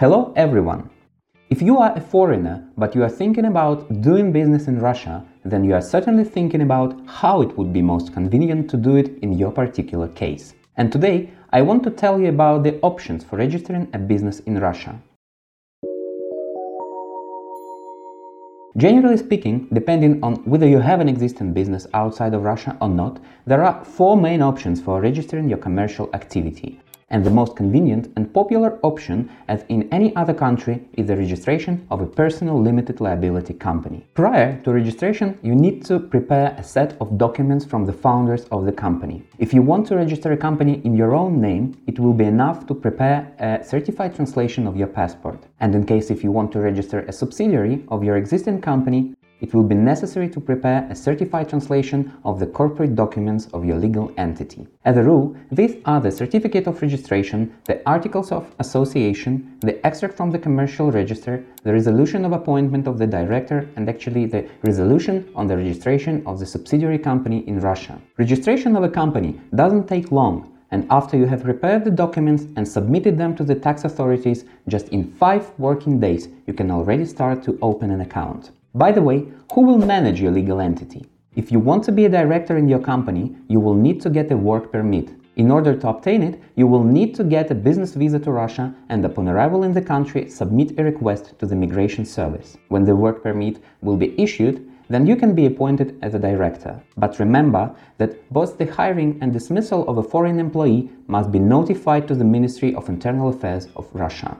Hello everyone! If you are a foreigner but you are thinking about doing business in Russia, then you are certainly thinking about how it would be most convenient to do it in your particular case. And today I want to tell you about the options for registering a business in Russia. Generally speaking, depending on whether you have an existing business outside of Russia or not, there are four main options for registering your commercial activity and the most convenient and popular option, as in any other country, is the registration of a personal limited liability company. Prior to registration, you need to prepare a set of documents from the founders of the company. If you want to register a company in your own name, it will be enough to prepare a certified translation of your passport. And in case if you want to register a subsidiary of your existing company, it will be necessary to prepare a certified translation of the corporate documents of your legal entity. As a rule, these are the certificate of registration, the articles of association, the extract from the commercial register, the resolution of appointment of the director, and actually the resolution on the registration of the subsidiary company in Russia. Registration of a company doesn't take long, and after you have prepared the documents and submitted them to the tax authorities, just in five working days you can already start to open an account. By the way, who will manage your legal entity? If you want to be a director in your company, you will need to get a work permit. In order to obtain it, you will need to get a business visa to Russia and upon arrival in the country, submit a request to the Migration Service. When the work permit will be issued, then you can be appointed as a director. But remember that both the hiring and dismissal of a foreign employee must be notified to the Ministry of Internal Affairs of Russia.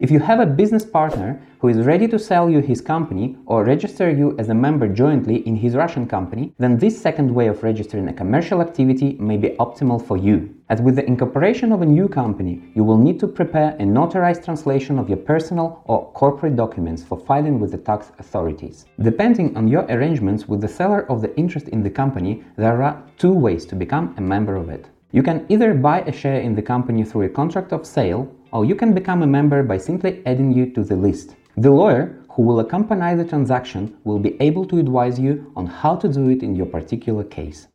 If you have a business partner who is ready to sell you his company or register you as a member jointly in his Russian company, then this second way of registering a commercial activity may be optimal for you. As with the incorporation of a new company, you will need to prepare a notarized translation of your personal or corporate documents for filing with the tax authorities. Depending on your arrangements with the seller of the interest in the company, there are two ways to become a member of it. You can either buy a share in the company through a contract of sale, or you can become a member by simply adding you to the list. The lawyer who will accompany the transaction will be able to advise you on how to do it in your particular case.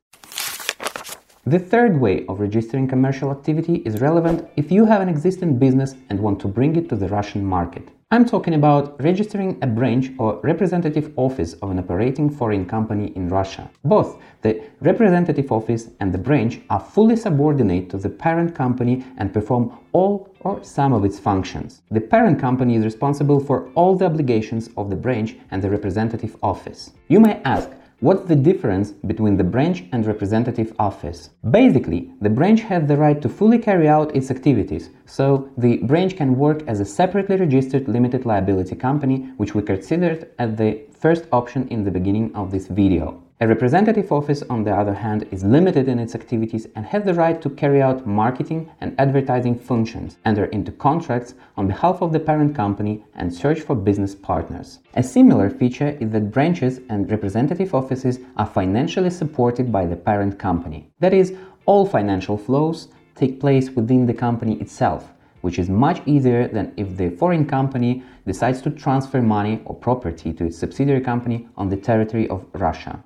The third way of registering commercial activity is relevant if you have an existing business and want to bring it to the Russian market. I'm talking about registering a branch or representative office of an operating foreign company in Russia. Both the representative office and the branch are fully subordinate to the parent company and perform all or some of its functions. The parent company is responsible for all the obligations of the branch and the representative office. You may ask, What's the difference between the branch and representative office? Basically, the branch has the right to fully carry out its activities, so the branch can work as a separately registered limited liability company, which we considered as the first option in the beginning of this video. A representative office, on the other hand, is limited in its activities and has the right to carry out marketing and advertising functions, enter into contracts on behalf of the parent company, and search for business partners. A similar feature is that branches and representative offices are financially supported by the parent company. That is, all financial flows take place within the company itself, which is much easier than if the foreign company decides to transfer money or property to its subsidiary company on the territory of Russia.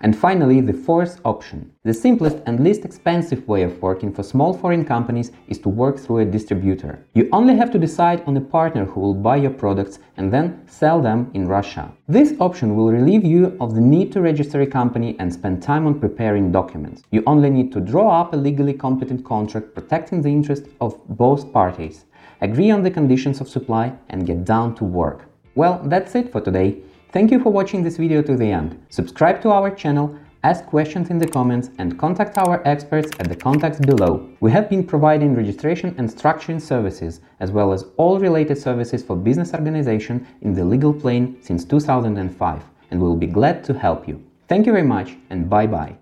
And finally, the fourth option. The simplest and least expensive way of working for small foreign companies is to work through a distributor. You only have to decide on a partner who will buy your products and then sell them in Russia. This option will relieve you of the need to register a company and spend time on preparing documents. You only need to draw up a legally competent contract protecting the interests of both parties, agree on the conditions of supply, and get down to work. Well, that's it for today. Thank you for watching this video to the end. Subscribe to our channel, ask questions in the comments and contact our experts at the contacts below. We have been providing registration and structuring services, as well as all related services for business organization in the legal plane since 2005, and we will be glad to help you. Thank you very much and bye-bye.